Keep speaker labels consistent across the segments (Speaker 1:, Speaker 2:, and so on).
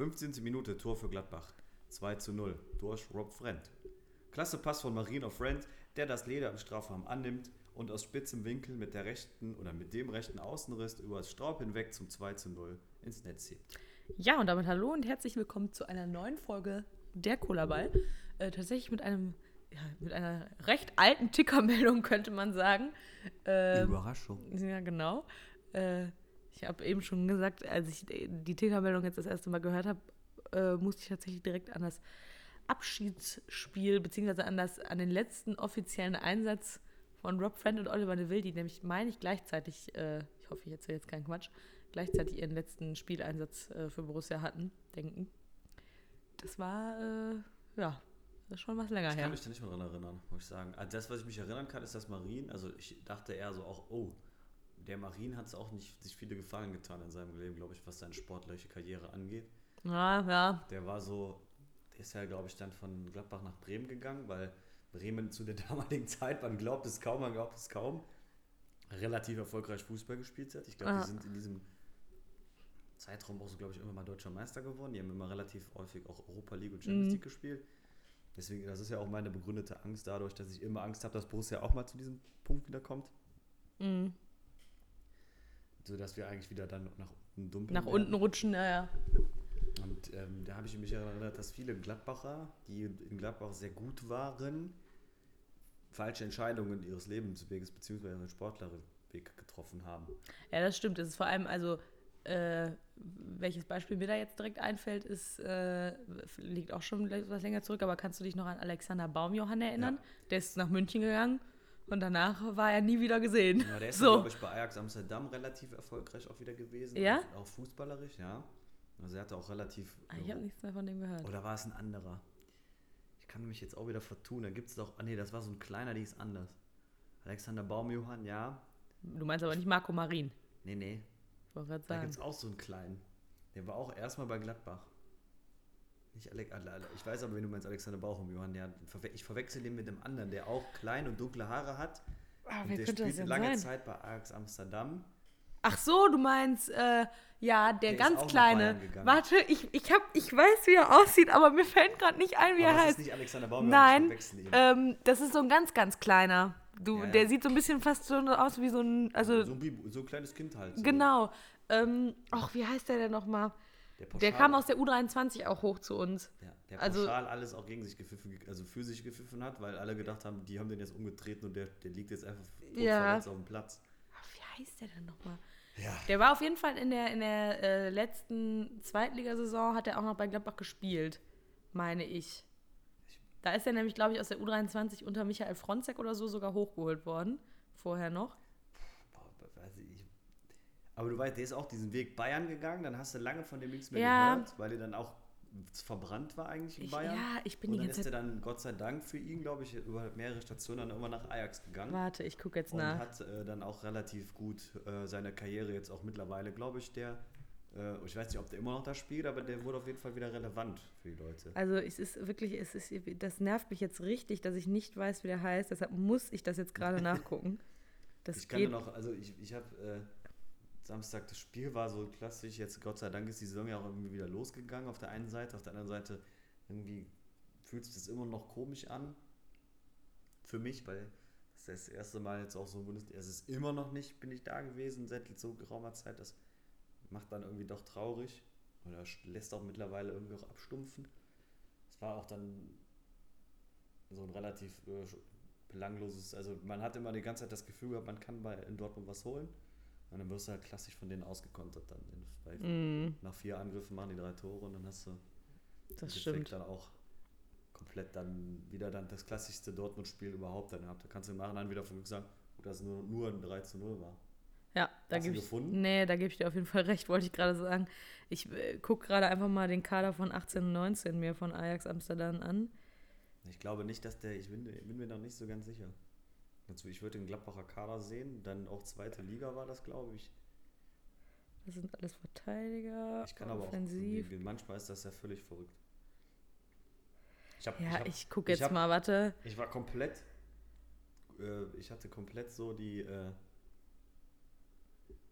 Speaker 1: 15. Minute Tor für Gladbach. 2 zu 0 durch Rob Friend. Klasse Pass von Marino Friend, der das Leder im Strafraum annimmt und aus spitzem Winkel mit der rechten oder mit dem rechten Außenriss über das Straub hinweg zum 2 zu 0 ins Netz hebt.
Speaker 2: Ja, und damit hallo und herzlich willkommen zu einer neuen Folge der Cola-Ball. Äh, tatsächlich mit einem, ja, mit einer recht alten Tickermeldung, könnte man sagen. Ähm,
Speaker 1: Überraschung.
Speaker 2: Ja, genau. Äh, ich habe eben schon gesagt, als ich die Tickermeldung jetzt das erste Mal gehört habe, äh, musste ich tatsächlich direkt an das Abschiedsspiel, beziehungsweise an, das, an den letzten offiziellen Einsatz von Rob Friend und Oliver Neville, die nämlich, meine ich, gleichzeitig, äh, ich hoffe, ich erzähle jetzt keinen Quatsch, gleichzeitig ihren letzten Spieleinsatz äh, für Borussia hatten, denken. Das war, äh, ja, das ist schon was länger
Speaker 1: Ich
Speaker 2: her.
Speaker 1: kann mich da nicht mehr dran erinnern, muss ich sagen. Also das, was ich mich erinnern kann, ist das Marien. Also ich dachte eher so auch, oh, der Marien hat es auch nicht sich viele Gefallen getan in seinem Leben, glaube ich, was seine sportliche Karriere angeht.
Speaker 2: Ja, ja.
Speaker 1: Der war so, der ist ja, glaube ich, dann von Gladbach nach Bremen gegangen, weil Bremen zu der damaligen Zeit, man glaubt es kaum, man glaubt es kaum, relativ erfolgreich Fußball gespielt hat. Ich glaube,
Speaker 2: Ah.
Speaker 1: die sind in diesem Zeitraum auch so, glaube ich, immer mal deutscher Meister geworden. Die haben immer relativ häufig auch Europa League und Champions
Speaker 2: Mhm.
Speaker 1: League gespielt. Deswegen, das ist ja auch meine begründete Angst dadurch, dass ich immer Angst habe, dass Borussia auch mal zu diesem Punkt wieder kommt.
Speaker 2: Mhm.
Speaker 1: Sodass wir eigentlich wieder dann nach unten dumpeln.
Speaker 2: Nach
Speaker 1: werden.
Speaker 2: unten rutschen, ja, ja.
Speaker 1: Und ähm, da habe ich mich erinnert, dass viele Gladbacher, die in Gladbach sehr gut waren, falsche Entscheidungen ihres Lebensweges bzw. ihren Sportlerweg getroffen haben.
Speaker 2: Ja, das stimmt. Es ist vor allem, also, äh, welches Beispiel mir da jetzt direkt einfällt, ist, äh, liegt auch schon etwas länger zurück, aber kannst du dich noch an Alexander Baumjohann erinnern?
Speaker 1: Ja.
Speaker 2: Der ist nach München gegangen und danach war er nie wieder gesehen.
Speaker 1: Ja, der ist,
Speaker 2: so.
Speaker 1: glaube ich, bei Ajax Amsterdam relativ erfolgreich auch wieder gewesen.
Speaker 2: Ja?
Speaker 1: Auch, fußballerisch, ja. Also er hatte auch relativ.
Speaker 2: Ah, Ich habe nichts mehr von dem gehört.
Speaker 1: Oder war es ein anderer? Ich kann mich jetzt auch wieder vertun. Da gibt es doch. Ah, nee, das war so ein kleiner, die ist anders. Alexander Baumjohann, ja.
Speaker 2: Du meinst aber nicht Marco Marin.
Speaker 1: Nee, nee.
Speaker 2: Ich wollte gerade
Speaker 1: Da
Speaker 2: sagen.
Speaker 1: gibt es auch so einen kleinen. Der war auch erstmal bei Gladbach. Nicht Alec, Ale- Ale- ich weiß aber, wenn du meinst, Alexander Bauchum, Johann. Verwe- ich verwechsel den mit dem anderen, der auch klein und dunkle Haare hat.
Speaker 2: Ah,
Speaker 1: und
Speaker 2: wer
Speaker 1: der
Speaker 2: könnte das denn
Speaker 1: lange
Speaker 2: sein?
Speaker 1: Zeit bei Ajax Amsterdam.
Speaker 2: Ach so, du meinst, äh, ja, der,
Speaker 1: Der
Speaker 2: ganz kleine. Warte, ich, ich, hab, ich weiß, wie er aussieht, aber mir fällt gerade nicht ein, wie
Speaker 1: aber
Speaker 2: er
Speaker 1: das
Speaker 2: heißt.
Speaker 1: ist nicht Alexander Baumjohann,
Speaker 2: Nein, ähm, das ist so ein ganz, ganz kleiner. Du,
Speaker 1: Ja, ja.
Speaker 2: Der sieht so ein bisschen fast so aus wie so ein, also
Speaker 1: so, ein so ein kleines Kind halt. So.
Speaker 2: genau. Ähm, ach, wie heißt der denn nochmal?
Speaker 1: Der, pauschal,
Speaker 2: Der kam aus der U23 auch hoch zu uns.
Speaker 1: Ja, der
Speaker 2: also-
Speaker 1: pauschal alles auch gegen sich gepfiffen, also für sich gepfiffen hat, weil alle gedacht haben, die haben den jetzt umgetreten und der, der liegt jetzt einfach
Speaker 2: Ja.
Speaker 1: auf dem Platz.
Speaker 2: Wie heißt der denn nochmal?
Speaker 1: Ja.
Speaker 2: Der war auf jeden Fall in der, in der äh, letzten Zweitligasaison, hat er auch noch bei Gladbach gespielt, meine ich. Da ist er nämlich, glaube ich, aus der U23 unter Michael Fronzek oder so sogar hochgeholt worden. Vorher noch.
Speaker 1: Aber du weißt, der ist auch diesen Weg Bayern gegangen, dann hast du lange von dem nichts mehr
Speaker 2: Ja.
Speaker 1: gehört, weil er dann auch verbrannt war eigentlich in
Speaker 2: Ich,
Speaker 1: Bayern.
Speaker 2: ja, ich bin
Speaker 1: und
Speaker 2: die
Speaker 1: dann
Speaker 2: ganze
Speaker 1: ist er
Speaker 2: Zeit.
Speaker 1: dann, Gott sei Dank für ihn, glaube ich, über mehrere Stationen dann immer nach Ajax gegangen.
Speaker 2: Warte, ich gucke jetzt
Speaker 1: und
Speaker 2: nach.
Speaker 1: hat äh, dann auch relativ gut äh, seine Karriere jetzt auch mittlerweile, glaube ich, der, äh, ich weiß nicht, ob der immer noch da spielt, aber der wurde auf jeden Fall wieder relevant für die Leute.
Speaker 2: Also es ist wirklich, es ist, das nervt mich jetzt richtig, dass ich nicht weiß, wie der heißt. Deshalb muss ich das jetzt gerade nachgucken. Das
Speaker 1: ich kann
Speaker 2: geht.
Speaker 1: noch, also ich, ich habe äh, Samstag, das Spiel war so klassisch, jetzt Gott sei Dank ist die Saison ja auch irgendwie wieder losgegangen auf der einen Seite, auf der anderen Seite irgendwie fühlt sich das immer noch komisch an für mich, weil das ist das erste Mal jetzt auch so Bundesliga, es ist immer noch nicht, bin ich da gewesen seit so geraumer Zeit, das macht dann irgendwie doch traurig oder lässt auch mittlerweile irgendwie auch abstumpfen. Es war auch dann so ein relativ äh, belangloses, also man hat immer die ganze Zeit das Gefühl gehabt, man kann bei in Dortmund was holen. Und dann wirst du halt klassisch von denen ausgekontert dann. In,
Speaker 2: Mm,
Speaker 1: Nach vier Angriffen machen die drei Tore und dann hast du
Speaker 2: das stimmt.
Speaker 1: dann auch komplett dann wieder dann das klassischste Dortmund-Spiel überhaupt dann gehabt. Da kannst du im Nachhinein wieder von Glück sagen, dass es nur, nur ein 3 zu 0 war.
Speaker 2: Ja, da gebe ich.
Speaker 1: gefunden?
Speaker 2: Nee, da gebe ich dir auf jeden Fall recht, wollte ich gerade sagen. Ich äh, gucke gerade einfach mal den Kader von 18 und 19 mir von Ajax Amsterdam an.
Speaker 1: Ich glaube nicht, dass der, ich bin, bin mir noch nicht so ganz sicher. Also ich würde den Gladbacher Kader sehen, dann auch zweite Liga war das, glaube ich.
Speaker 2: Das sind alles Verteidiger,
Speaker 1: Ich kann aber auch,
Speaker 2: offensiv.
Speaker 1: manchmal ist das ja völlig verrückt. Ich hab,
Speaker 2: ja,
Speaker 1: hab-
Speaker 2: ich gucke jetzt
Speaker 1: hab-
Speaker 2: mal, warte.
Speaker 1: Ich war komplett, äh, ich hatte komplett so die, äh,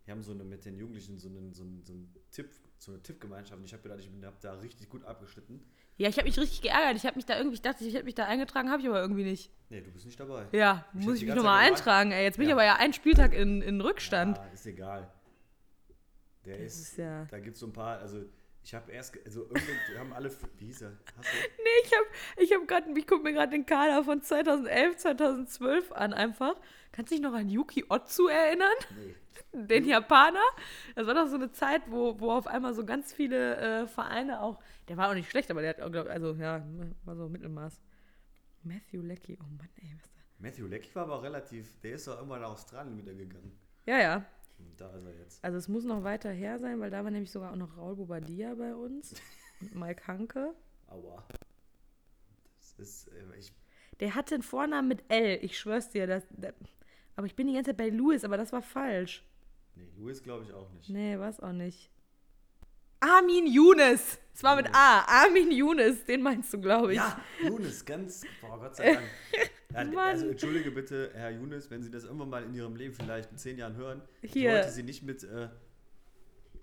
Speaker 1: die haben so eine mit den Jugendlichen so einen, so einen, so einen Tipp, so eine Tippgemeinschaft. Ich habe gedacht, ich habe da richtig gut abgeschnitten.
Speaker 2: Ja, ich habe mich richtig geärgert. Ich habe mich da irgendwie, ich dachte, ich hätte mich da eingetragen, habe ich aber irgendwie nicht.
Speaker 1: Nee, du bist nicht dabei.
Speaker 2: Ja,
Speaker 1: Ich
Speaker 2: muss ich mich nochmal eintragen, ey. Jetzt bin ich
Speaker 1: Ja.
Speaker 2: aber ja einen Spieltag in, in Rückstand.
Speaker 1: Ja, ist egal. Der
Speaker 2: Das
Speaker 1: ist,
Speaker 2: ist ja-
Speaker 1: da gibt es so ein paar, also ich habe erst, also irgendwie, die haben alle, wie hieß er? Hast du?
Speaker 2: Nee, ich habe ich hab gerade, ich gucke mir gerade den Kader von 2011, 2012 an einfach. Kannst du dich noch an Yuki Otsu erinnern?
Speaker 1: Nee.
Speaker 2: Den Japaner? Das war doch so eine Zeit, wo, wo auf einmal so ganz viele äh, Vereine auch, der war auch nicht schlecht, aber der hat, auch, glaub, also ja, war so Mittelmaß. Matthew Leckie, oh Mann, ey, was da?
Speaker 1: Matthew Lecky war aber relativ, der ist doch irgendwann nach Australien wieder gegangen.
Speaker 2: Ja, ja.
Speaker 1: Da ist er jetzt.
Speaker 2: Also es muss noch weiter her sein, weil da war nämlich sogar auch noch Raul Bobadilla bei uns. Und Mike Hanke.
Speaker 1: Aua. Das ist, äh, ich,
Speaker 2: Der hatte einen Vornamen mit L, ich schwör's dir. Das, das, aber ich bin die ganze Zeit bei Louis, aber das war falsch.
Speaker 1: nee, Louis glaube ich auch nicht.
Speaker 2: Nee, war's auch nicht. Armin Younes. Es war mit A. Armin Younes, den meinst du, glaube ich.
Speaker 1: Ja, Younes, ganz, boah, Gott sei Dank. Ja, also entschuldige bitte, Herr Younes, wenn Sie das irgendwann mal in Ihrem Leben vielleicht in zehn Jahren hören. Ich
Speaker 2: Hier.
Speaker 1: wollte Sie nicht mit, äh,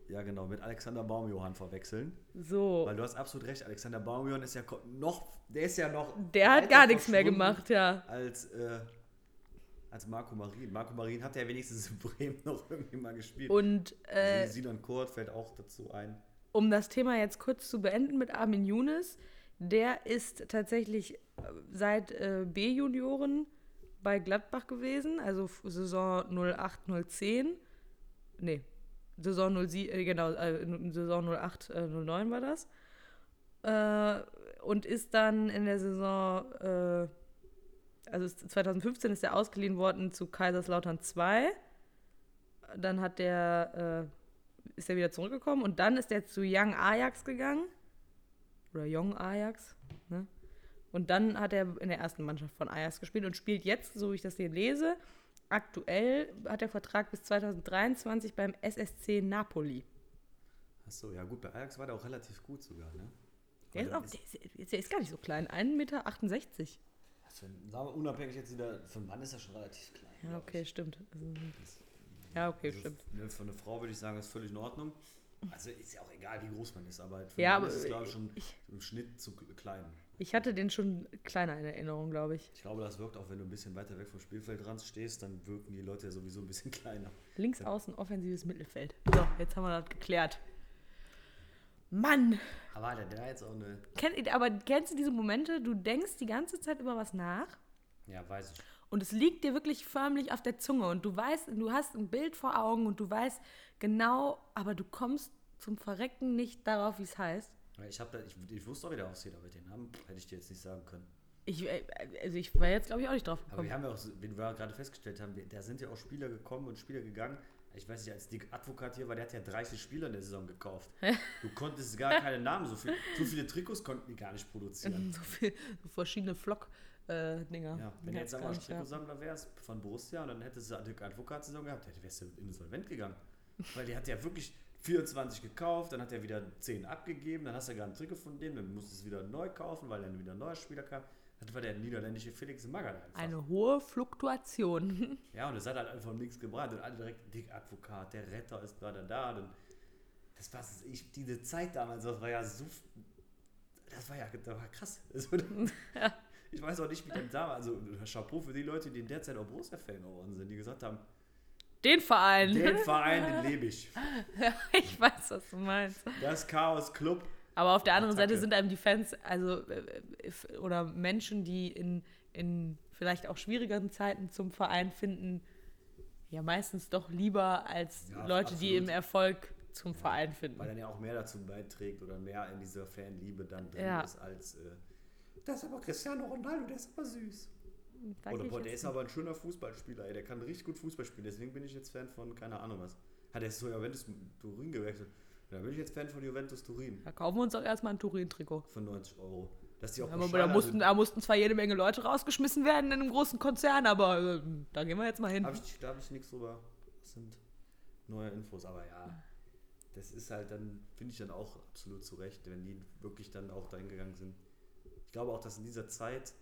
Speaker 1: ja genau, mit Alexander Baumjohann verwechseln.
Speaker 2: So.
Speaker 1: Weil du hast absolut recht, Alexander Baumjohann ist ja noch, der ist ja noch
Speaker 2: Der hat gar nichts mehr gemacht, ja.
Speaker 1: Als, äh, als Marco Marin. Marco Marin hat ja wenigstens in Bremen noch irgendwie mal gespielt.
Speaker 2: Und äh,
Speaker 1: also Sinan Kurt fällt auch dazu ein.
Speaker 2: Um das Thema jetzt kurz zu beenden mit Armin Younes, der ist tatsächlich äh, seit äh, B-Junioren bei Gladbach gewesen, also Saison 08, 010. Nee, Saison 07, äh, genau, äh, Saison 08, äh, 09 war das. Äh, und ist dann in der Saison, äh, also es- 2015 ist er ausgeliehen worden zu Kaiserslautern 2. Dann hat der, äh, ist er wieder zurückgekommen und dann ist er zu Young Ajax gegangen. Oder Young Ajax. Ne? Und dann hat er in der ersten Mannschaft von Ajax gespielt und spielt jetzt, so wie ich das hier lese, aktuell hat er Vertrag bis 2023 beim SSC Napoli.
Speaker 1: Achso, ja gut, bei Ajax war der auch relativ gut sogar, ne?
Speaker 2: Der ist, auch, der, ist, der ist gar nicht so klein, 1,68 Meter.
Speaker 1: Also, sagen wir unabhängig jetzt wieder, für einen Mann ist er schon relativ klein.
Speaker 2: Ja, okay, stimmt. Also, ja, okay,
Speaker 1: Also,
Speaker 2: stimmt.
Speaker 1: ne, Für eine Frau würde ich sagen, ist völlig in Ordnung. Also ist ja auch egal, wie groß man ist, aber für
Speaker 2: Ja, aber
Speaker 1: ist es, glaube ich, schon
Speaker 2: ich-
Speaker 1: im Schnitt zu klein.
Speaker 2: Ich hatte den schon kleiner in Erinnerung, glaube ich.
Speaker 1: Ich glaube, das wirkt auch, wenn du ein bisschen weiter weg vom Spielfeldrand stehst, dann wirken die Leute ja sowieso ein bisschen kleiner.
Speaker 2: Links außen offensives Mittelfeld. So, jetzt haben wir das geklärt. Mann!
Speaker 1: Aber hat er da jetzt auch eine.
Speaker 2: Kenn, aber kennst du diese Momente, du denkst die ganze Zeit über was nach
Speaker 1: Ja, weiß ich.
Speaker 2: Und es liegt dir wirklich förmlich auf der Zunge und du weißt, du hast ein Bild vor Augen und du weißt genau, aber du kommst zum Verrecken nicht darauf, wie es heißt.
Speaker 1: Ich, hab da, ich, ich wusste auch, wie der aussieht, aber den Namen hätte ich dir jetzt nicht sagen können.
Speaker 2: Ich, äh, also ich war jetzt, glaube ich, auch nicht drauf
Speaker 1: Aber wir
Speaker 2: gekommen.
Speaker 1: haben ja auch, wie wir gerade festgestellt haben, da sind ja auch Spieler gekommen und Spieler gegangen. Ich weiß nicht, als Dick Advokat hier war, der hat ja 30 Spieler in der Saison gekauft. Du konntest gar keine Namen, so, viel, so viele Trikots konnten die gar nicht produzieren.
Speaker 2: So, viel, so verschiedene Flock-Dinger.
Speaker 1: Ja, wenn du jetzt aber Trikotsammler wärst von Borussia und dann hättest du Dick Advokat-Saison gehabt, dann wärst du insolvent gegangen. Weil der hat ja wirklich 24 gekauft, dann hat er wieder 10 abgegeben, dann hast du gar ein Trikot von dem, dann musstest du es wieder neu kaufen, weil dann wieder ein neuer Spieler kam. Das war der niederländische Felix Magath einfach.
Speaker 2: Eine hohe Fluktuation.
Speaker 1: Ja, und es hat halt einfach nichts gebracht. Und alle direkt, Dick Advokat, der Retter ist gerade da. Und das war, ich, diese Zeit damals, das war ja so, das war ja, das war krass. Also, Ich weiß auch nicht, wie denn da war. Also, Chapeau für die Leute, die in der Zeit auch Borussia-Fan geworden sind, die gesagt haben,
Speaker 2: Den Verein.
Speaker 1: den Verein, den lebe ich.
Speaker 2: ich weiß, was du meinst.
Speaker 1: Das Chaos Club.
Speaker 2: Aber auf der anderen
Speaker 1: Attacke.
Speaker 2: Seite sind einem die Fans, also äh, oder Menschen, die in, in vielleicht auch schwierigeren Zeiten zum Verein finden, ja meistens doch lieber als
Speaker 1: Ja,
Speaker 2: Leute, die
Speaker 1: absolut.
Speaker 2: im Erfolg zum Verein finden.
Speaker 1: Weil dann ja auch mehr dazu beiträgt oder mehr in dieser Fanliebe dann drin
Speaker 2: Ja.
Speaker 1: ist als. Äh, das ist aber Cristiano Ronaldo, der ist aber süß. Oder
Speaker 2: ich
Speaker 1: boah, der
Speaker 2: jetzt
Speaker 1: ist aber ein schöner Fußballspieler, ey. Der kann richtig gut Fußball spielen. Deswegen bin ich jetzt Fan von, keine Ahnung was. Hat er zu Juventus Turin gewechselt? Da bin ich jetzt Fan von Juventus Turin.
Speaker 2: Da kaufen wir uns doch erstmal ein Turin-Trikot.
Speaker 1: Für 90 Euro. Dass die auch
Speaker 2: Aber
Speaker 1: pauschal-
Speaker 2: da mussten, da mussten zwar jede Menge Leute rausgeschmissen werden in einem großen Konzern, aber äh, da gehen wir jetzt mal hin.
Speaker 1: Hab ich, da habe ich nichts drüber. Das sind neue Infos. Aber ja, das ist halt dann, finde ich dann auch absolut zu Recht, wenn die wirklich dann auch dahin gegangen sind. Ich glaube auch, dass in dieser Zeit,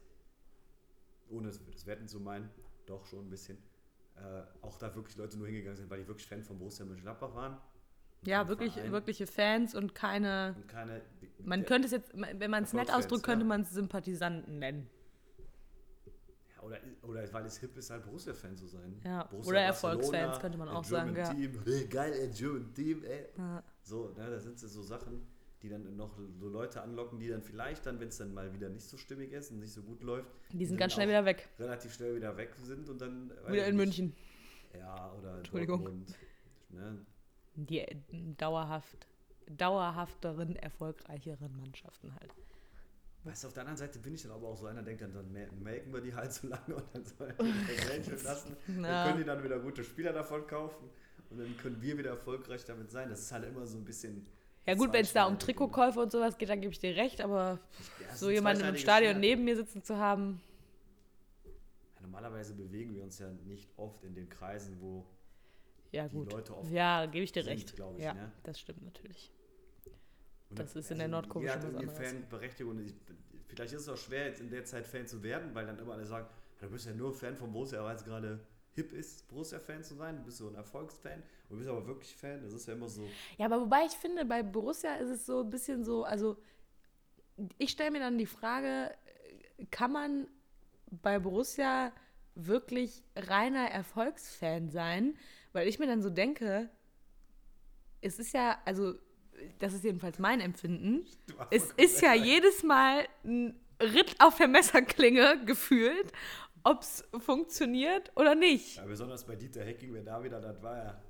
Speaker 1: ohne das, Wetten zu meinen, doch schon ein bisschen, äh, auch da wirklich Leute nur hingegangen sind, weil die wirklich Fan von Borussia Mönchengladbach waren.
Speaker 2: Ja, wirklich,
Speaker 1: Verein.
Speaker 2: wirkliche Fans und keine.
Speaker 1: Und keine,
Speaker 2: Man könnte es jetzt, wenn man es nett ausdrückt, könnte
Speaker 1: ja.
Speaker 2: man es Sympathisanten nennen.
Speaker 1: Ja, oder, oder weil es hip ist, halt Borussia-Fan zu sein.
Speaker 2: Ja,
Speaker 1: Borussia
Speaker 2: oder Erfolgsfans, könnte man auch sagen,
Speaker 1: German
Speaker 2: ja.
Speaker 1: Team. Hey, geil, ein German Team, ey.
Speaker 2: Ja.
Speaker 1: So, ne, da sind so Sachen, die dann noch so Leute anlocken, die dann vielleicht dann, wenn es dann mal wieder nicht so stimmig ist und nicht so gut läuft,
Speaker 2: Die sind ganz schnell wieder weg.
Speaker 1: relativ schnell wieder weg sind und dann
Speaker 2: Wieder in
Speaker 1: nicht,
Speaker 2: München.
Speaker 1: Ja, oder
Speaker 2: Entschuldigung.
Speaker 1: Dortmund. Ne?
Speaker 2: Die dauerhaft, dauerhafteren, erfolgreicheren Mannschaften halt.
Speaker 1: Weißt du, auf der anderen Seite bin ich dann aber auch so einer, denkt dann, dann mel- melken wir die halt so lange und dann sollen wir die Geld lassen. Dann können die dann wieder gute Spieler davon kaufen und dann können wir wieder erfolgreich damit sein. Das ist halt immer so ein bisschen.
Speaker 2: Ja gut, wenn es da um. Trikotkäufe und sowas geht, dann gebe ich dir recht, aber
Speaker 1: Ja,
Speaker 2: so jemanden im Stadion
Speaker 1: Schwert.
Speaker 2: neben mir sitzen zu haben,
Speaker 1: Ja, normalerweise bewegen wir uns ja nicht oft in den Kreisen, wo
Speaker 2: ja
Speaker 1: Die
Speaker 2: gut.
Speaker 1: Leute oft
Speaker 2: Ja, gebe ich dir
Speaker 1: sind,
Speaker 2: recht.
Speaker 1: ich,
Speaker 2: ja,
Speaker 1: ne?
Speaker 2: das stimmt natürlich.
Speaker 1: Und
Speaker 2: Das ist in der Nordkurve schon was anderes.
Speaker 1: Fanberechtigung. Ich, vielleicht ist es auch schwer, jetzt in der Zeit Fan zu werden, weil dann immer alle sagen, du bist ja nur Fan von Borussia, weil es gerade hip ist, Borussia-Fan zu sein. Du bist so ein Erfolgsfan und du bist aber wirklich Fan. Das ist ja immer so.
Speaker 2: Ja, aber wobei ich finde, bei Borussia ist es so ein bisschen so, also ich stelle mir dann die Frage, kann man bei Borussia wirklich reiner Erfolgsfan sein? Weil ich mir dann so denke, es ist ja, also das ist jedenfalls mein Empfinden, es ist ja jedes Mal ein Ritt auf der Messerklinge gefühlt, ob es funktioniert oder nicht.
Speaker 1: Ja, besonders bei Dieter Hecking, wer da wieder, das war ja.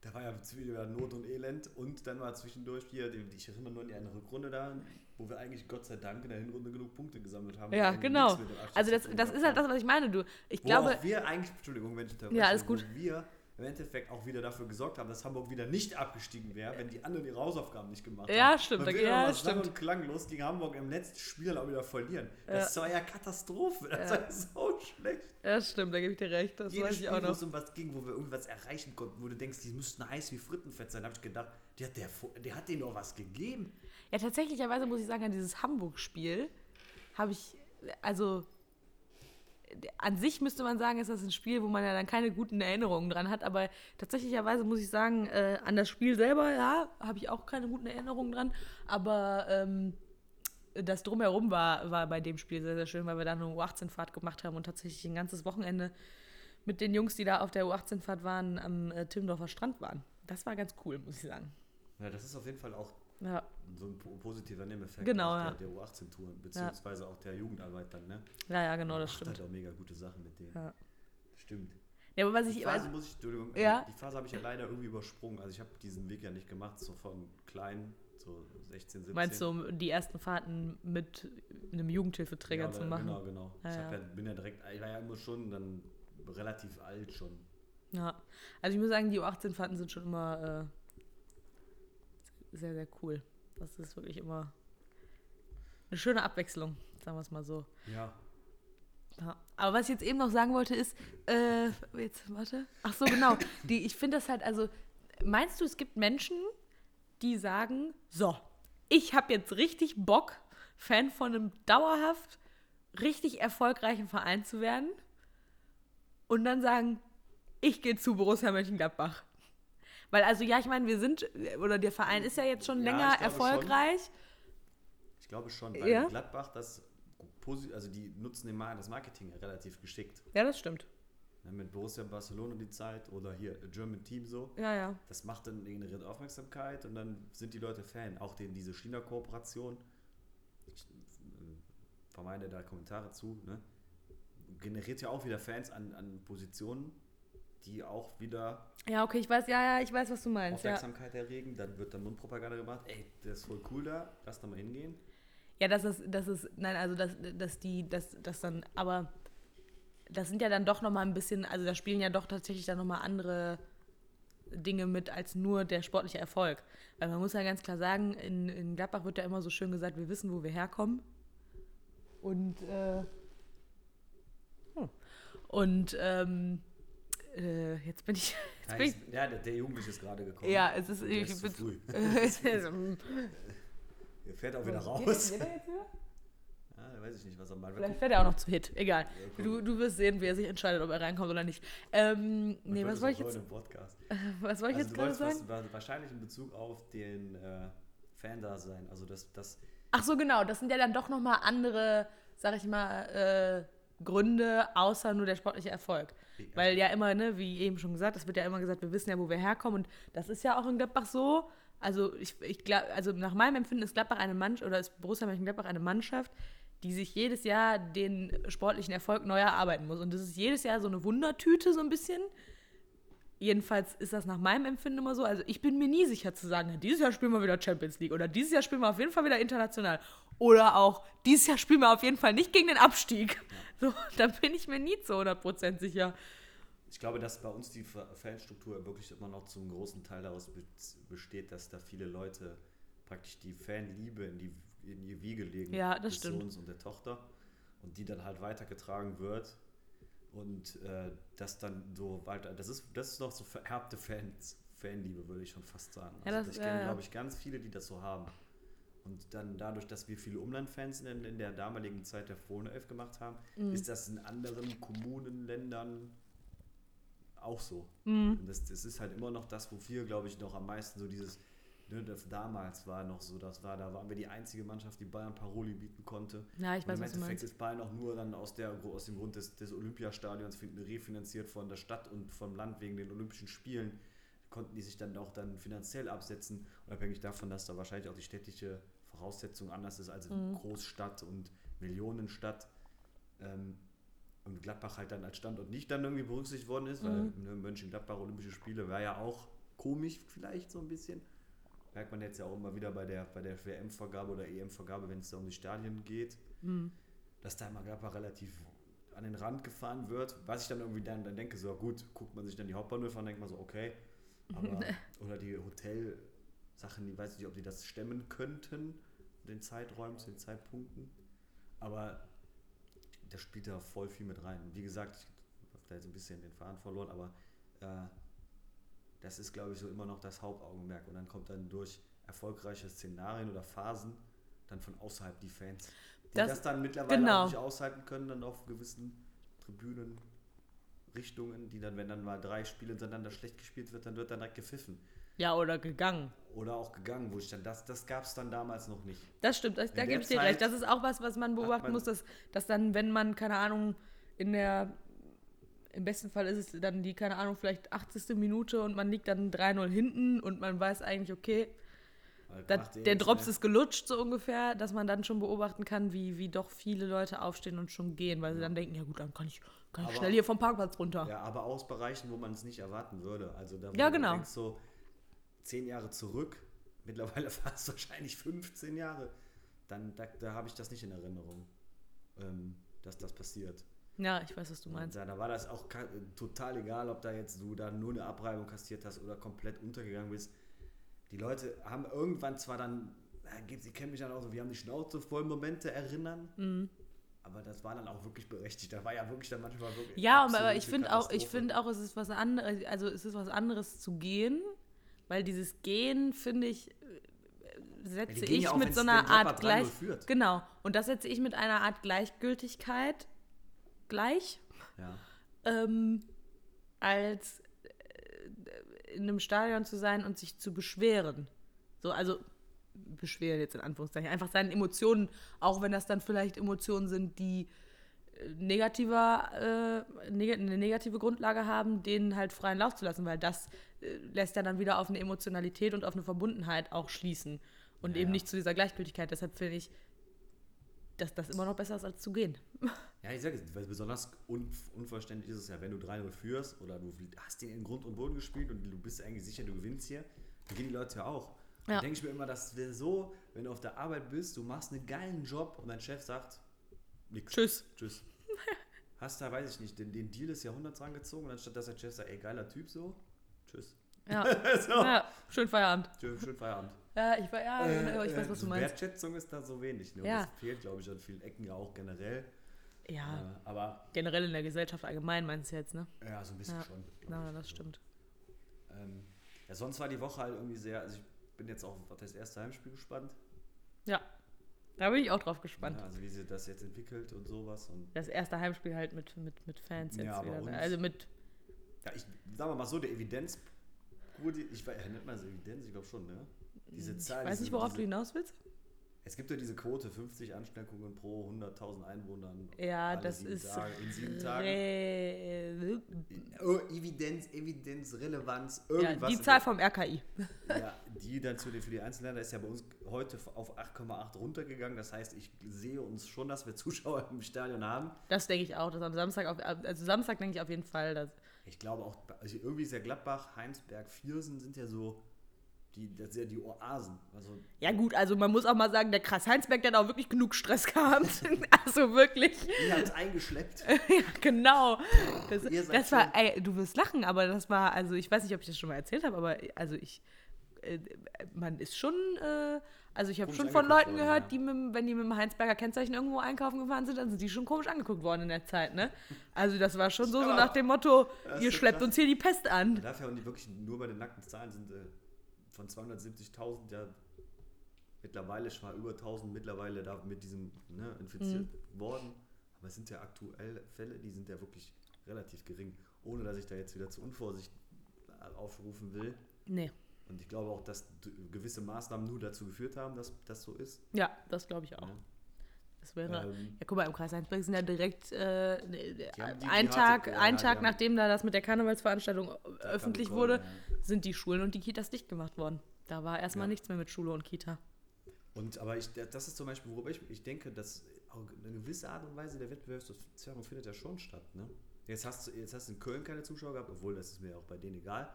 Speaker 1: Da war ja wieder Not und Elend und dann war zwischendurch hier, ich erinnere nur an die eine Rückrunde da, wo wir eigentlich Gott sei Dank in der Hinrunde genug Punkte gesammelt haben.
Speaker 2: Ja, genau. Also das, das ist halt das, was ich meine. Du, ich
Speaker 1: Wo
Speaker 2: glaube,
Speaker 1: auch wir eigentlich, Entschuldigung, wenn ich unterbreche,
Speaker 2: Ja, alles gut.
Speaker 1: wo wir im Endeffekt auch wieder dafür gesorgt haben, dass Hamburg wieder nicht abgestiegen wäre, wenn die anderen ihre Hausaufgaben nicht gemacht haben.
Speaker 2: Ja, stimmt,
Speaker 1: Weil wir
Speaker 2: ja,
Speaker 1: dann
Speaker 2: stimmt.
Speaker 1: und klanglos gegen Hamburg im letzten Spiel auch wieder verlieren.
Speaker 2: Ja.
Speaker 1: Das war ja Katastrophe. Das
Speaker 2: Ja.
Speaker 1: war so schlecht.
Speaker 2: Ja, stimmt, da gebe ich dir recht. Das
Speaker 1: Jedes
Speaker 2: weiß ich
Speaker 1: Spiel,
Speaker 2: auch
Speaker 1: wo
Speaker 2: noch.
Speaker 1: es um was ging, wo wir irgendwas erreichen konnten, wo du denkst, die müssten heiß wie Frittenfett sein, habe ich gedacht, der, hat der, der hat denen doch was gegeben.
Speaker 2: Ja, tatsächlicherweise muss ich sagen, an dieses Hamburg-Spiel habe ich, also an sich müsste man sagen, ist das ein Spiel, wo man ja dann keine guten Erinnerungen dran hat, aber tatsächlicherweise muss ich sagen, äh, an das Spiel selber, ja, habe ich auch keine guten Erinnerungen dran, aber ähm, das Drumherum war, war bei dem Spiel sehr, sehr schön, weil wir da eine U18-Fahrt gemacht haben und tatsächlich ein ganzes Wochenende mit den Jungs, die da auf der U18-Fahrt waren, am äh, Timmendorfer Strand waren. Das war ganz cool, muss ich sagen.
Speaker 1: Ja, das ist auf jeden Fall auch
Speaker 2: Ja,
Speaker 1: so ein po- positiver Nebeneffekt
Speaker 2: Genau, ja.
Speaker 1: der, der U18-Touren, beziehungsweise auch der Jugendarbeit dann, ne?
Speaker 2: ja, ja genau, das
Speaker 1: Macht
Speaker 2: stimmt.
Speaker 1: halt auch mega gute Sachen mit denen.
Speaker 2: Ja.
Speaker 1: Stimmt.
Speaker 2: Ja, aber was
Speaker 1: Die
Speaker 2: ich,
Speaker 1: Phase
Speaker 2: also,
Speaker 1: muss ich, Entschuldigung,
Speaker 2: Ja.
Speaker 1: die Phase habe ich ja leider irgendwie übersprungen. Also ich habe diesen Weg ja nicht gemacht, so von klein, so 16, 17.
Speaker 2: meinst du, um die ersten Fahrten mit einem Jugendhilfeträger
Speaker 1: ja,
Speaker 2: zu machen?
Speaker 1: Genau, genau.
Speaker 2: Ja,
Speaker 1: ich
Speaker 2: ja,
Speaker 1: bin ja direkt, ich war ja immer schon dann relativ alt schon.
Speaker 2: Ja. Also ich muss sagen, die U18-Fahrten sind schon immer äh, sehr, sehr cool. Das ist wirklich immer eine schöne Abwechslung, sagen wir es mal so.
Speaker 1: Ja.
Speaker 2: Ja. Aber was ich jetzt eben noch sagen wollte ist, äh, jetzt, warte. Ach so, genau. Die, ich finde das halt, also, meinst du, es gibt Menschen, die sagen, so, ich habe jetzt richtig Bock, Fan von einem dauerhaft richtig erfolgreichen Verein zu werden und dann sagen, ich gehe zu Borussia Mönchengladbach. Weil, also, ja, ich meine, wir sind, oder der Verein ist ja jetzt schon
Speaker 1: Ja,
Speaker 2: länger
Speaker 1: ich glaube schon.
Speaker 2: erfolgreich.
Speaker 1: Ich glaube schon, weil
Speaker 2: Ja.
Speaker 1: Gladbach das also die nutzen das Marketing relativ geschickt.
Speaker 2: Ja, das stimmt.
Speaker 1: Ne, mit Borussia Barcelona die Zeit oder hier German Team so.
Speaker 2: Ja, ja.
Speaker 1: Das macht dann eine Aufmerksamkeit und dann sind die Leute Fan. Auch den, diese China-Kooperation, ich äh, vermeide da Kommentare zu, ne? generiert ja auch wieder Fans an, an Positionen, die auch wieder
Speaker 2: Ja, okay, ich weiß, ja, ja, ich weiß, was du meinst. Ja.
Speaker 1: Aufmerksamkeit erregen. Dann wird dann Mundpropaganda gemacht. Ey, der ist voll cool da, lass da mal hingehen.
Speaker 2: Ja, das ist, das ist, nein, also dass, dass die, dass, das dann, aber das sind ja dann doch nochmal ein bisschen, also da spielen ja doch tatsächlich dann nochmal andere Dinge mit als nur der sportliche Erfolg. Weil man muss ja ganz klar sagen, in, in Gladbach wird ja immer so schön gesagt, wir wissen, wo wir herkommen. Und, äh, hm. und, ähm, äh, jetzt bin ich, jetzt
Speaker 1: Ja,
Speaker 2: bin ich,
Speaker 1: ja der, der Jugendliche ist gerade gekommen.
Speaker 2: ja, es ist,
Speaker 1: der
Speaker 2: ich
Speaker 1: ist zu
Speaker 2: bin
Speaker 1: früh.
Speaker 2: ist-
Speaker 1: Er fährt auch wieder
Speaker 2: Geht-
Speaker 1: raus.
Speaker 2: geht er jetzt wieder?
Speaker 1: Ja, weiß ich nicht, was er mal.
Speaker 2: Vielleicht fährt er auch noch zu Hit. Egal. Du, du wirst sehen, wie er sich entscheidet, ob er reinkommt oder nicht. Ähm, nee, was wollte ich jetzt?
Speaker 1: Podcast.
Speaker 2: Was wollte ich
Speaker 1: Also
Speaker 2: jetzt gerade sagen?
Speaker 1: was, wahrscheinlich in Bezug auf den äh, Fan-Dasein. Also das, das
Speaker 2: Ach so, genau. Das sind ja dann doch nochmal andere, sag ich mal, äh, Gründe, außer nur der sportliche Erfolg. Weil ja immer, ne, wie eben schon gesagt, es wird ja immer gesagt, wir wissen ja, wo wir herkommen. Und das ist ja auch in Gladbach so. Also ich, ich glaube, also nach meinem Empfinden ist Gladbach eine Mannschaft oder ist Borussia Mönchengladbach eine Mannschaft, die sich jedes Jahr den sportlichen Erfolg neu erarbeiten muss. Und das ist jedes Jahr so eine Wundertüte, so ein bisschen. Jedenfalls ist das nach meinem Empfinden immer so. Also ich bin mir nie sicher zu sagen, dieses Jahr spielen wir wieder Champions League oder dieses Jahr spielen wir auf jeden Fall wieder international. Oder auch, dieses Jahr spielen wir auf jeden Fall nicht gegen den Abstieg. So, da bin ich mir nie zu 100% sicher.
Speaker 1: Ich glaube, dass bei uns die Fa- Fanstruktur wirklich immer noch zum großen Teil daraus be- besteht, dass da viele Leute praktisch die Fanliebe in die, in die Wiege legen
Speaker 2: Ja, das
Speaker 1: des
Speaker 2: stimmt.
Speaker 1: Sohns und der Tochter und die dann halt weitergetragen wird und äh, das dann so weiter, das ist, das ist noch so vererbte Fans, Fanliebe, würde ich schon fast sagen.
Speaker 2: Ja,
Speaker 1: Also
Speaker 2: das-
Speaker 1: ich kenne,
Speaker 2: ja.
Speaker 1: glaube ich, ganz viele, die das so haben. Und dann dadurch, dass wir viele Umlandfans in, in der damaligen Zeit der 11 gemacht haben,
Speaker 2: Mhm.
Speaker 1: ist das in anderen Kommunen, Ländern auch so.
Speaker 2: Mhm.
Speaker 1: Und das, das ist halt immer noch das, wofür, glaube ich, noch am meisten so dieses, ne, das damals war noch so, das war, da waren wir die einzige Mannschaft, die Bayern Paroli bieten konnte.
Speaker 2: Ja, ich
Speaker 1: Und
Speaker 2: weiß,
Speaker 1: im
Speaker 2: was du
Speaker 1: Endeffekt ist Bayern auch nur dann aus, der, aus dem Grund des, des Olympiastadions fin- refinanziert von der Stadt und vom Land wegen den Olympischen Spielen. Konnten die sich dann auch dann finanziell absetzen, unabhängig davon, dass da wahrscheinlich auch die städtische Voraussetzung anders ist als
Speaker 2: Mhm.
Speaker 1: Großstadt und Millionenstadt. Ähm, und Gladbach halt dann als Standort nicht dann irgendwie berücksichtigt worden ist, weil
Speaker 2: Mhm.
Speaker 1: ne, Mönchengladbach Olympische Spiele wäre ja auch komisch vielleicht so ein bisschen. Merkt man jetzt ja auch immer wieder bei der, bei der WM-Vergabe oder EM-Vergabe, wenn es da um die Stadien geht,
Speaker 2: Mhm.
Speaker 1: dass da immer Gladbach relativ an den Rand gefahren wird. Was ich dann irgendwie dann, dann denke, so gut, guckt man sich dann die Hauptbahnhöfe an, denkt man so, okay. Aber, oder die Hotelsachen, die weiß ich nicht, ob die das stemmen könnten, den Zeiträumen, zu den Zeitpunkten. Aber das spielt da voll viel mit rein. Wie gesagt, ich habe da jetzt ein bisschen den Faden verloren, aber äh, das ist, glaube ich, so immer noch das Hauptaugenmerk. Und dann kommt dann durch erfolgreiche Szenarien oder Phasen dann von außerhalb die Fans, die das,
Speaker 2: Das-
Speaker 1: dann mittlerweile
Speaker 2: genau.
Speaker 1: auch nicht aushalten können, dann auf gewissen Tribünen. Richtungen, die dann, wenn dann mal drei Spiele hintereinander schlecht gespielt wird, dann wird dann direkt gepfiffen.
Speaker 2: Ja, oder gegangen.
Speaker 1: Oder auch gegangen, wo ich dann, das, das gab es dann damals noch nicht.
Speaker 2: Das stimmt, das, da gebe ich dir recht. Das ist auch was, was man beobachten
Speaker 1: man-
Speaker 2: muss, dass, dass dann, wenn man, keine Ahnung, in der, im besten Fall ist es dann die, keine Ahnung, vielleicht 80. Minute und man liegt dann 3-0 hinten und man weiß eigentlich, okay,
Speaker 1: Weil
Speaker 2: da,
Speaker 1: macht eh
Speaker 2: der Drops ist gelutscht, so ungefähr, dass man dann schon beobachten kann, wie, wie doch viele Leute aufstehen und schon gehen, weil sie dann denken, ja gut, dann kann ich, kann ich
Speaker 1: Aber-
Speaker 2: schnell hier vom Parkplatz runter.
Speaker 1: Ja, aber aus Bereichen, wo man es nicht erwarten würde. Also da
Speaker 2: Ja, genau.
Speaker 1: denkst so zehn Jahre zurück, mittlerweile fast wahrscheinlich 15 Jahre, dann da, da habe ich das nicht in Erinnerung, ähm, dass das passiert.
Speaker 2: Ja, ich weiß, was du meinst.
Speaker 1: Da, da war das auch total egal, ob da jetzt du da nur eine Abreibung kassiert hast oder komplett untergegangen bist. Die Leute haben irgendwann zwar dann, sie kennen mich dann auch so, wir haben die Schnauze voll Momente erinnern,
Speaker 2: Mhm.
Speaker 1: aber das war dann auch wirklich berechtigt. Da war ja wirklich dann manchmal wirklich.
Speaker 2: Ja, aber ich finde auch, ich finde auch, es ist was anderes, also es ist was anderes zu gehen, weil dieses Gehen, finde ich, setze
Speaker 1: gehen
Speaker 2: ich
Speaker 1: ja
Speaker 2: mit so einer Art
Speaker 1: 3-0
Speaker 2: gleich, genau, und das setze ich mit einer Art Gleichgültigkeit gleich,
Speaker 1: Ja.
Speaker 2: ähm, als äh, in einem Stadion zu sein und sich zu beschweren. So, also beschweren jetzt in Anführungszeichen, einfach seinen Emotionen, auch wenn das dann vielleicht Emotionen sind, die äh, negativer, äh, neg eine negative Grundlage haben, denen halt freien Lauf zu lassen, weil das äh, lässt ja dann wieder auf eine Emotionalität und auf eine Verbundenheit auch schließen und
Speaker 1: Ja,
Speaker 2: eben
Speaker 1: ja.
Speaker 2: nicht zu dieser Gleichgültigkeit. Deshalb finde ich, dass das immer noch besser ist, als zu gehen.
Speaker 1: Ja, ich sage es, weil besonders un unverständlich ist es ja, wenn du 3-0 führst oder du hast den in Grund und Boden gespielt und du bist eigentlich sicher, du gewinnst hier, dann gehen die Leute ja auch.
Speaker 2: Ja.
Speaker 1: Da denke ich mir immer, das wäre so, wenn du auf der Arbeit bist, du machst einen geilen Job und dein Chef sagt, nix.
Speaker 2: Tschüss.
Speaker 1: Tschüss. Hast da, weiß ich nicht, den, den Deal des Jahrhunderts rangezogen und anstatt dass der Chef sagt, ey, geiler Typ so, tschüss.
Speaker 2: Ja,
Speaker 1: so.
Speaker 2: ja schön Feierabend.
Speaker 1: Schön, schön Feierabend.
Speaker 2: Ja, ich, war, ja,
Speaker 1: Äh,
Speaker 2: ich weiß, was du meinst.
Speaker 1: Wertschätzung ist da so wenig. Ne? Und
Speaker 2: Ja.
Speaker 1: Das fehlt, glaube ich, an vielen Ecken ja auch generell.
Speaker 2: Ja,
Speaker 1: Äh, aber
Speaker 2: generell in der Gesellschaft allgemein meinst du jetzt, ne?
Speaker 1: ja, so ein bisschen
Speaker 2: Ja.
Speaker 1: schon.
Speaker 2: Na, das stimmt.
Speaker 1: Ähm, ja, sonst war die Woche halt irgendwie sehr, also ich bin jetzt auch auf das erste Heimspiel gespannt.
Speaker 2: Ja. Da bin ich auch drauf gespannt.
Speaker 1: Ja, also wie sie das jetzt entwickelt und sowas. Und
Speaker 2: Das erste Heimspiel halt mit, mit, mit Fans jetzt
Speaker 1: Ja, aber
Speaker 2: wieder.
Speaker 1: uns-
Speaker 2: ne? Also mit,
Speaker 1: ja, ich wir mal so, der Evidenz. Ich weiß, nennt man das Evidenz? Ich glaube schon, ne? Diese
Speaker 2: ich
Speaker 1: Zahl.
Speaker 2: weiß
Speaker 1: diese,
Speaker 2: nicht, worauf
Speaker 1: diese,
Speaker 2: du hinaus willst.
Speaker 1: Es gibt ja diese Quote, 50 Ansteckungen pro 100.000 Einwohnern.
Speaker 2: Ja, das ist
Speaker 1: Tage, in sieben Tagen. Oh, Evidenz, Evidenz, Relevanz,
Speaker 2: ja,
Speaker 1: irgendwas.
Speaker 2: die Zahl vom RKI.
Speaker 1: Ja, die dann zu den, für die Einzelländer ist ja bei uns heute auf 8,8 runtergegangen. Das heißt, ich sehe uns schon, dass wir Zuschauer im Stadion haben.
Speaker 2: Das denke ich auch, dass am Samstag, auf, also Samstag denke ich auf jeden Fall, dass,
Speaker 1: Ich glaube auch, also irgendwie ist ja Gladbach, Heinsberg, Viersen sind ja so die, das sind ja die Oasen. Also
Speaker 2: ja gut, also man muss auch mal sagen, der Krass Heinsberg, der hat auch wirklich genug Stress gehabt. also wirklich.
Speaker 1: ihr habt es eingeschleppt.
Speaker 2: ja, genau. Das, das war, ey, du wirst lachen, aber das war, also ich weiß nicht, ob ich das schon mal erzählt habe, aber also ich, äh, man ist schon, äh, also ich habe schon von Leuten gehört,
Speaker 1: ja.
Speaker 2: die, mit, wenn die mit dem Heinsberger Kennzeichen irgendwo einkaufen gefahren sind, dann sind die schon komisch angeguckt worden in der Zeit, ne? Also das war schon so, so nach dem Motto, ihr schleppt
Speaker 1: krass.
Speaker 2: uns hier die Pest an.
Speaker 1: Ja auch nicht wirklich nur bei den nackten Zahlen sind äh, von 270.000 ja mittlerweile schon mal über 1000 mittlerweile da mit diesem ne, infiziert
Speaker 2: Mhm.
Speaker 1: worden. Aber es sind ja aktuell Fälle, die sind ja wirklich relativ gering. Ohne dass ich da jetzt wieder zur Unvorsicht äh, aufrufen will.
Speaker 2: Nee.
Speaker 1: Und ich glaube auch, dass gewisse Maßnahmen nur dazu geführt haben, dass das so ist.
Speaker 2: Ja, das glaube ich auch.
Speaker 1: Ne?
Speaker 2: Das wäre,
Speaker 1: Ähm,
Speaker 2: ja guck mal, im Kreis Heinsberg sind ja direkt äh,
Speaker 1: die-
Speaker 2: ein Tag, ein Tag
Speaker 1: haben-
Speaker 2: nachdem da das mit der Karnevalsveranstaltung
Speaker 1: kam
Speaker 2: öffentlich wurde,
Speaker 1: ja.
Speaker 2: sind die Schulen und die Kitas dicht gemacht worden. Da war erstmal
Speaker 1: Ja.
Speaker 2: nichts mehr mit Schule und Kita.
Speaker 1: Und aber ich, das ist zum Beispiel, worüber ich, ich denke, dass eine gewisse Art und Weise der Wettbewerbsverzerrung findet ja schon statt. Ne? Jetzt, hast du, jetzt hast du in Köln keine Zuschauer gehabt, obwohl das ist mir auch bei denen egal.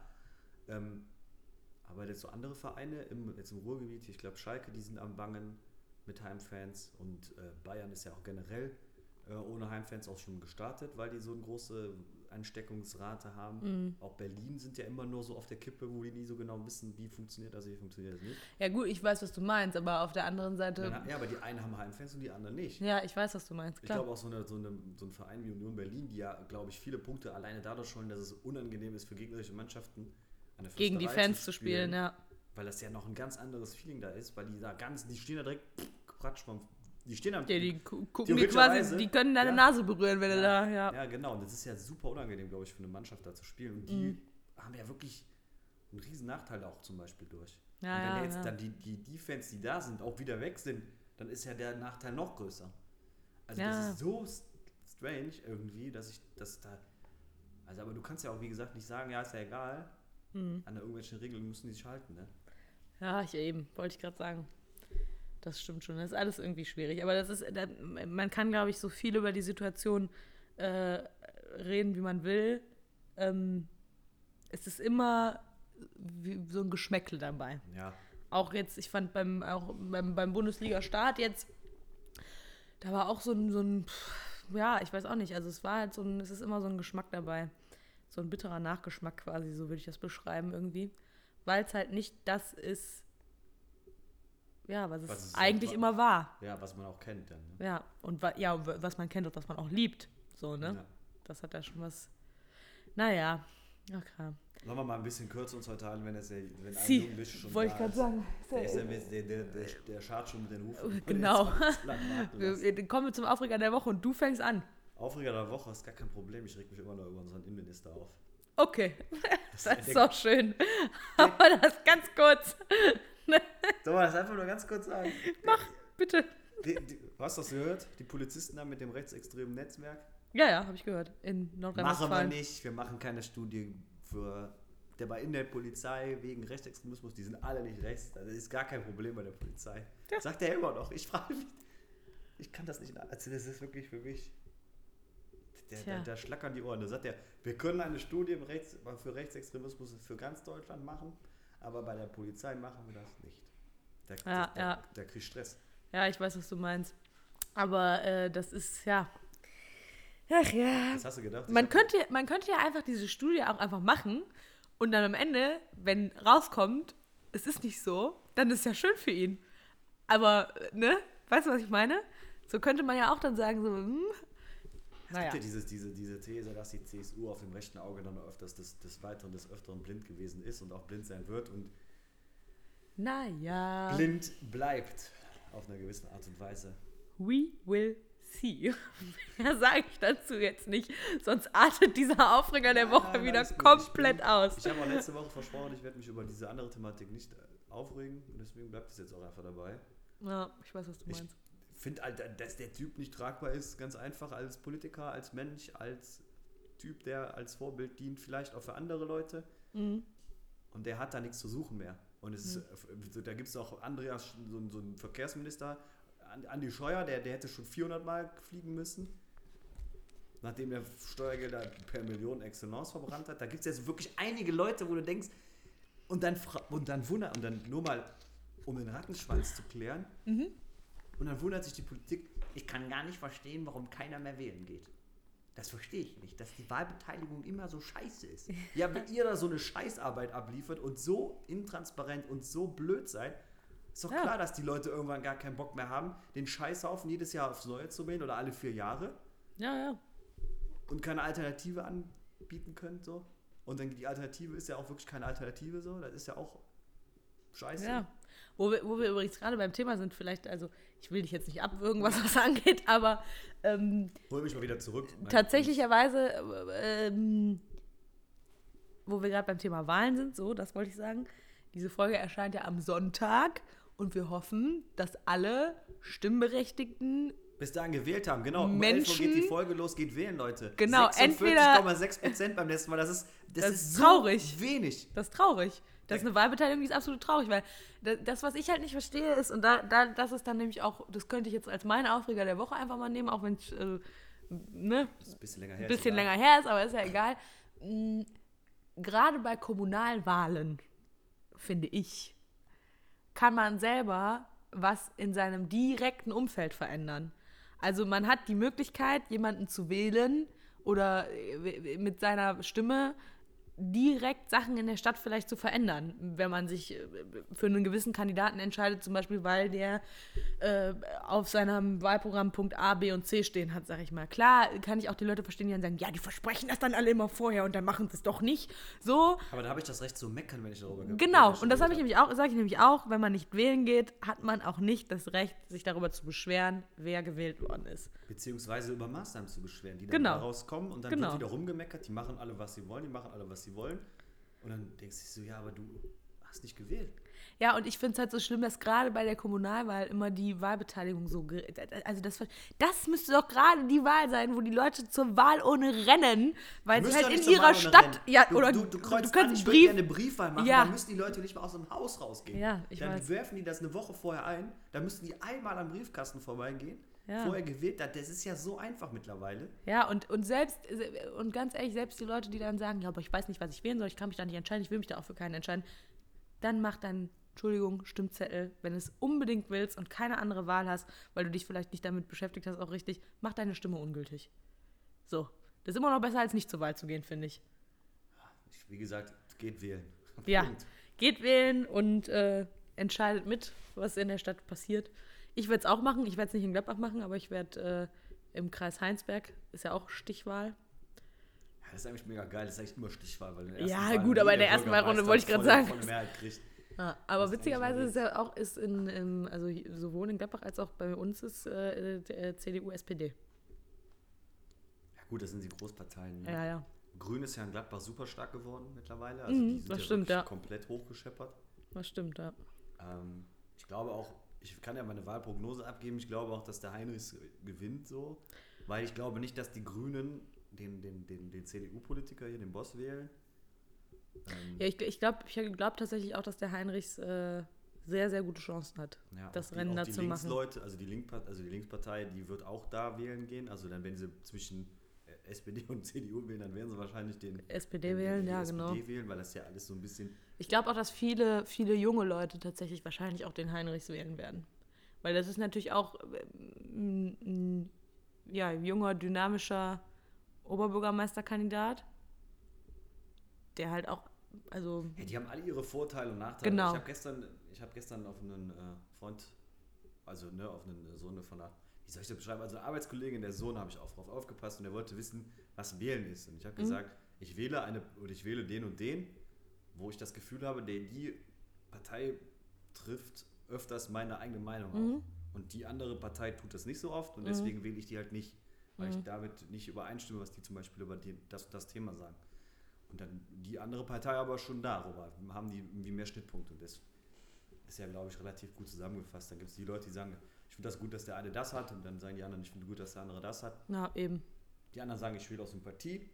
Speaker 1: Ähm, aber jetzt so andere Vereine, im, jetzt im Ruhrgebiet, ich glaube Schalke, die sind am Bangen mit Heimfans und äh, Bayern ist ja auch generell äh, ohne Heimfans auch schon gestartet, weil die so eine große Ansteckungsrate haben.
Speaker 2: Mhm.
Speaker 1: Auch Berlin sind ja immer nur so auf der Kippe, wo die nie so genau wissen, wie funktioniert das, wie funktioniert das nicht.
Speaker 2: Ja gut, ich weiß, was du meinst, aber auf der anderen Seite,
Speaker 1: Dann, ja, aber die einen haben Heimfans und die anderen nicht.
Speaker 2: ja, ich weiß, was du meinst,
Speaker 1: Ich
Speaker 2: klar.
Speaker 1: glaube auch so, eine, so, eine, so ein Verein wie Union Berlin, die ja, glaube ich, viele Punkte alleine dadurch holen, dass es unangenehm ist für gegnerische Mannschaften,
Speaker 2: Gegen die Fans zu spielen, ja.
Speaker 1: Weil das ja noch ein ganz anderes Feeling da ist, weil die da ganz, die stehen da direkt Quatsch vom. Die stehen am.
Speaker 2: Ja, die gu- gucken die
Speaker 1: Theoretischerweise,
Speaker 2: quasi, die können deine
Speaker 1: ja.
Speaker 2: Nase berühren, wenn du
Speaker 1: ja,
Speaker 2: da, ja.
Speaker 1: ja, genau. Und das ist ja super unangenehm, glaube ich, für eine Mannschaft da zu spielen. Und die
Speaker 2: Mhm.
Speaker 1: haben ja wirklich einen riesen Nachteil auch zum Beispiel durch.
Speaker 2: Ja,
Speaker 1: und wenn
Speaker 2: ja,
Speaker 1: jetzt dann die, die Defense, die da sind, auch wieder weg sind, dann ist ja der Nachteil noch größer. Also das ist so strange irgendwie, dass ich das da. Also aber du kannst ja auch, wie gesagt, nicht sagen, ja, ist ja egal.
Speaker 2: Mhm.
Speaker 1: An irgendwelchen Regeln müssen die sich halten, ne?
Speaker 2: Ja, ich eben, wollte ich gerade sagen. Das stimmt schon. Das ist alles irgendwie schwierig. Aber das ist, da, man kann, glaube ich, so viel über die Situation äh, reden, wie man will. Ähm, es ist immer wie, so ein Geschmäckle dabei.
Speaker 1: Ja.
Speaker 2: Auch jetzt, ich fand beim, auch beim, beim Bundesliga-Start jetzt, da war auch so ein, so ein, ja, ich weiß auch nicht. Also es war halt so ein, es ist immer so ein Geschmack dabei. So ein bitterer Nachgeschmack quasi, so würde ich das beschreiben irgendwie. Weil es halt nicht das ist, ja, was es
Speaker 1: Was es
Speaker 2: eigentlich immer war.
Speaker 1: Ja, was man auch kennt dann. Ne?
Speaker 2: Ja, und ja, was man kennt und was man auch liebt. So, ne?
Speaker 1: Ja.
Speaker 2: Das hat ja schon was. Naja, okay.
Speaker 1: Sollen wir mal ein bisschen kürzer uns heute halten, wenn, es, wenn ein
Speaker 2: Sie,
Speaker 1: Jugendlicher schon
Speaker 2: wollte ich gerade sagen.
Speaker 1: Der, ist der, der, der, der schart schon mit den Hufen.
Speaker 2: Genau.
Speaker 1: Warten lassen.
Speaker 2: Wir, kommen wir zum Aufreger der Woche und du fängst an.
Speaker 1: Aufreger der Woche ist gar kein Problem. Ich reg mich immer noch über unseren Innenminister auf.
Speaker 2: Okay,
Speaker 1: Das
Speaker 2: das ist auch schön. Aber das ganz kurz.
Speaker 1: Soll man das einfach nur ganz kurz sagen?
Speaker 2: Bitte.
Speaker 1: Die, die, hast du das gehört? Die Polizisten da mit dem rechtsextremen Netzwerk?
Speaker 2: Ja, ja, habe ich gehört. In
Speaker 1: Machen wir
Speaker 2: Nordrhein-Westfalen.
Speaker 1: nicht. Wir machen keine Studie für. Der war in der Polizei wegen Rechtsextremismus. Die sind alle nicht rechts. Das ist gar kein Problem bei der Polizei.
Speaker 2: Ja.
Speaker 1: Sagt er immer noch. Ich frage mich. Ich kann das nicht. Also, das ist wirklich für mich. Der schlackern die Ohren. Da sagt er, wir können eine Studie für Rechtsextremismus für ganz Deutschland machen, aber bei der Polizei machen wir das nicht. Der,
Speaker 2: Ja,
Speaker 1: der,
Speaker 2: ja.
Speaker 1: der, der kriegt Stress.
Speaker 2: Ja, ich weiß, was du meinst. Aber äh, das ist, ja. Ach ja.
Speaker 1: Was hast du gedacht?
Speaker 2: Man könnte, man könnte ja einfach diese Studie auch einfach machen und dann am Ende, wenn rauskommt, es ist nicht so, dann ist ja schön für ihn. Aber, äh, ne? Weißt du, was ich meine? So könnte man ja auch dann sagen, so, hm.
Speaker 1: Es
Speaker 2: Naja.
Speaker 1: gibt ja dieses, diese, diese These, dass die CSU auf dem rechten Auge dann öfters des, des Weiteren des Öfteren blind gewesen ist und auch blind sein wird und
Speaker 2: Naja.
Speaker 1: blind bleibt. Auf eine gewisse Art und Weise.
Speaker 2: We will see. Mehr sage ich dazu jetzt nicht, sonst artet dieser Aufreger der Woche
Speaker 1: Nein,
Speaker 2: wieder komplett
Speaker 1: bin,
Speaker 2: aus.
Speaker 1: Ich habe auch letzte Woche versprochen, ich werde mich über diese andere Thematik nicht aufregen. Und deswegen bleibt es jetzt auch einfach dabei.
Speaker 2: Ja, ich weiß, was du
Speaker 1: Ich-
Speaker 2: meinst.
Speaker 1: Finde, Alter, dass der Typ nicht tragbar ist, ganz einfach als Politiker, als Mensch, als Typ, der als Vorbild dient, vielleicht auch für andere Leute.
Speaker 2: Mhm.
Speaker 1: Und der hat da nichts zu suchen mehr. Und es ist, äh, da gibt es auch Andreas, so, so einen Verkehrsminister, An- Andi Scheuer, der, der hätte schon 400 Mal fliegen müssen. Nachdem er Steuergelder per Million Excellence verbrannt hat. Da gibt es jetzt wirklich einige Leute, wo du denkst, und dann, und dann wundert, und dann nur mal, um den Rattenschwanz zu klären, und dann wundert sich die Politik, ich kann gar nicht verstehen, warum keiner mehr wählen geht. Das verstehe ich nicht, dass die Wahlbeteiligung immer so scheiße ist. Ja, wenn ihr da so eine Scheißarbeit abliefert und so intransparent und so blöd seid, ist doch
Speaker 2: Ja.
Speaker 1: klar, dass die Leute irgendwann gar keinen Bock mehr haben, den Scheißhaufen jedes Jahr aufs Neue zu wählen oder alle vier Jahre
Speaker 2: Ja, ja.
Speaker 1: und keine Alternative anbieten können. So. Und dann die Alternative ist ja auch wirklich keine Alternative so. Das ist ja auch scheiße.
Speaker 2: Ja. Wo wir, wo wir übrigens gerade beim Thema sind, vielleicht, also ich will dich jetzt nicht abwürgen, was das angeht, aber ähm,
Speaker 1: Hol mich mal wieder zurück.
Speaker 2: Tatsächlicherweise, äh, ähm, wo wir gerade beim Thema Wahlen sind, so, das wollte ich sagen. Diese Folge erscheint ja am Sonntag und wir hoffen, dass alle Stimmberechtigten
Speaker 1: bis dahin gewählt haben. Genau, um 11 Uhr
Speaker 2: Menschen-
Speaker 1: geht die Folge los, geht wählen, Leute.
Speaker 2: Genau, entweder-
Speaker 1: 46,6 Prozent beim letzten Mal, das ist, das
Speaker 2: Das
Speaker 1: ist
Speaker 2: ist
Speaker 1: so
Speaker 2: traurig.
Speaker 1: wenig.
Speaker 2: Das ist traurig. Das ist eine Wahlbeteiligung, die ist absolut traurig, weil da- das, was ich halt nicht verstehe, ist, und da, da, das ist dann nämlich auch, das könnte ich jetzt als meinen Aufreger der Woche einfach mal nehmen, auch wenn es äh, ne,
Speaker 1: ein bisschen länger her.
Speaker 2: bisschen länger her ist, aber ist ja egal. Mm, Gerade bei Kommunalwahlen, finde ich, kann man selber was in seinem direkten Umfeld verändern. Also man hat die Möglichkeit, jemanden zu wählen oder äh, mit seiner Stimme direkt Sachen in der Stadt vielleicht zu verändern, wenn man sich äh, für einen gewissen Kandidaten entscheidet, zum Beispiel, weil der äh, auf seinem Wahlprogramm Punkt A, B und C stehen hat, sag ich mal. Klar kann ich auch die Leute verstehen, die dann sagen, ja, die versprechen das dann alle immer vorher und dann machen sie es doch nicht. So,
Speaker 1: Aber da habe ich das Recht zu meckern, wenn ich darüber ge-
Speaker 2: Genau, und das habe ich nämlich auch, sage ich nämlich auch, wenn man nicht wählen geht, hat man auch nicht das Recht, sich darüber zu beschweren, wer gewählt worden ist.
Speaker 1: Beziehungsweise über Maßnahmen zu beschweren, die dann
Speaker 2: Genau.
Speaker 1: daraus kommen und dann
Speaker 2: Genau.
Speaker 1: wird wieder rumgemeckert, die machen alle, was sie wollen, die machen alle, was sie wollen. Und dann denkst du so, ja, aber du hast nicht gewählt.
Speaker 2: Ja, und ich finde es halt so schlimm, dass gerade bei der Kommunalwahl immer die Wahlbeteiligung so. Also, das, das müsste doch gerade die Wahl sein, wo die Leute zur Wahl ohne rennen, weil
Speaker 1: Du
Speaker 2: sie halt in ihrer Stadt. Ja,
Speaker 1: du,
Speaker 2: oder
Speaker 1: du, du, kreuzt
Speaker 2: kannst
Speaker 1: an, ich
Speaker 2: Brief.
Speaker 1: gerne eine Briefwahl machen,
Speaker 2: Ja.
Speaker 1: dann müssen die Leute nicht mal aus dem Haus rausgehen.
Speaker 2: Ja, ich
Speaker 1: dann
Speaker 2: weiß.
Speaker 1: werfen die das eine Woche vorher ein, dann müssen die einmal am Briefkasten vorbeigehen,
Speaker 2: Ja.
Speaker 1: vorher gewählt, das das ist ja so einfach mittlerweile.
Speaker 2: Ja, und, und selbst, und ganz ehrlich, selbst die Leute, die dann sagen, ja, aber ich weiß nicht, was ich wählen soll, ich kann mich da nicht entscheiden, ich will mich da auch für keinen entscheiden, dann mach deinen, Entschuldigung, Stimmzettel, wenn du es unbedingt willst und keine andere Wahl hast, weil du dich vielleicht nicht damit beschäftigt hast, auch richtig, mach deine Stimme ungültig. So. Das ist immer noch besser, als nicht zur Wahl zu gehen, finde ich.
Speaker 1: Ich, wie gesagt, geht wählen.
Speaker 2: Ja.
Speaker 1: Punkt.
Speaker 2: Geht wählen und äh, entscheidet mit, was in der Stadt passiert. Ich werde es auch machen, ich werde es nicht in Gladbach machen, aber ich werde äh, im Kreis Heinsberg, ist ja auch Stichwahl,
Speaker 1: Ja, das ist eigentlich mega geil, das ist eigentlich immer Stichwahl. Weil in der
Speaker 2: Ja,
Speaker 1: Wahl
Speaker 2: gut, aber in
Speaker 1: der
Speaker 2: ersten Wahlrunde wollte ich gerade sagen.
Speaker 1: volle Mehrheit kriegt.
Speaker 2: Ja, aber witzigerweise ist ja auch ist in, im, also sowohl in Gladbach als auch bei uns ist äh, der CDU, SPD.
Speaker 1: Ja gut, das sind die Großparteien. Ne?
Speaker 2: Ja, ja.
Speaker 1: Grün ist ja in Gladbach super stark geworden mittlerweile. Also
Speaker 2: Mhm,
Speaker 1: die sind
Speaker 2: das
Speaker 1: ja
Speaker 2: stimmt, ja.
Speaker 1: komplett hochgescheppert.
Speaker 2: Das stimmt, ja.
Speaker 1: Ähm, ich glaube auch, ich kann ja meine Wahlprognose abgeben, ich glaube auch, dass der Heinrichs gewinnt so. Weil ich glaube nicht, dass die Grünen den, den, den, den CDU-Politiker hier, den Boss wählen. Ähm,
Speaker 2: Ja, ich, ich glaube ich glaub tatsächlich auch, dass der Heinrichs äh, sehr, sehr gute Chancen hat,
Speaker 1: Ja,
Speaker 2: das
Speaker 1: die,
Speaker 2: Rennen da zu machen.
Speaker 1: Linksleute, also die, also die Linkspartei, die wird auch da wählen gehen. Also dann, wenn sie zwischen SPD und CDU wählen, dann werden sie wahrscheinlich den
Speaker 2: SPD
Speaker 1: den-
Speaker 2: wählen,
Speaker 1: die
Speaker 2: ja,
Speaker 1: SPD
Speaker 2: genau.
Speaker 1: wählen, weil das ja alles so ein bisschen.
Speaker 2: Ich glaube auch, dass viele, viele junge Leute tatsächlich wahrscheinlich auch den Heinrichs wählen werden. Weil das ist natürlich auch äh, ein, ein ja, junger, dynamischer Oberbürgermeisterkandidat, der halt auch, also
Speaker 1: Ja, die haben alle ihre Vorteile und Nachteile.
Speaker 2: Genau.
Speaker 1: Ich habe gestern, ich habe gestern auf einen äh, Freund, also ne, auf einen Sohn von einer, wie soll ich das beschreiben? Also eine Arbeitskollegin, der Sohn, habe ich auch drauf aufgepasst und der wollte wissen, was wählen ist. Und ich habe
Speaker 2: Mhm.
Speaker 1: gesagt, ich wähle eine oder ich wähle den und den, wo ich das Gefühl habe, der die Partei trifft öfters meine eigene Meinung
Speaker 2: Mhm.
Speaker 1: auch. Und die andere Partei tut das nicht so oft und
Speaker 2: Mhm.
Speaker 1: deswegen wähle ich die halt nicht, weil
Speaker 2: Mhm.
Speaker 1: ich damit nicht übereinstimme, was die zum Beispiel über die, das, das Thema sagen. Und dann die andere Partei aber schon darüber, haben die irgendwie mehr Schnittpunkte. Und das ist ja, glaube ich, relativ gut zusammengefasst. Dann gibt es die Leute, die sagen, ich finde das gut, dass der eine das hat und dann sagen die anderen, ich finde gut, dass der andere das hat.
Speaker 2: Na, eben.
Speaker 1: Die anderen sagen, ich wähle aus Sympathie.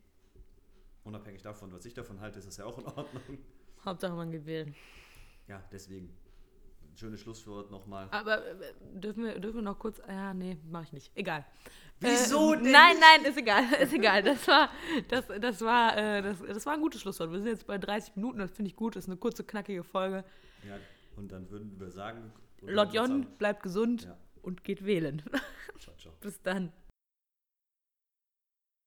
Speaker 1: Unabhängig davon, was ich davon halte, ist das ja auch in Ordnung.
Speaker 2: Hauptsache man geht wählen.
Speaker 1: Ja, deswegen. Schönes Schlusswort nochmal.
Speaker 2: Aber äh, dürfen wir, dürfen wir noch kurz. Ja, nee, mach ich nicht. Egal.
Speaker 1: Wieso
Speaker 2: äh,
Speaker 1: denn
Speaker 2: Nein, nein, ist egal. Ist egal. Das war, das, das war, äh, das, das war ein gutes Schlusswort. Wir sind jetzt bei 30 Minuten, das finde ich gut. Das ist eine kurze, knackige Folge.
Speaker 1: Ja, und dann würden wir sagen.
Speaker 2: Lord Jon, bleibt gesund
Speaker 1: Ja.
Speaker 2: und geht wählen.
Speaker 1: Ciao, ciao.
Speaker 2: Bis dann.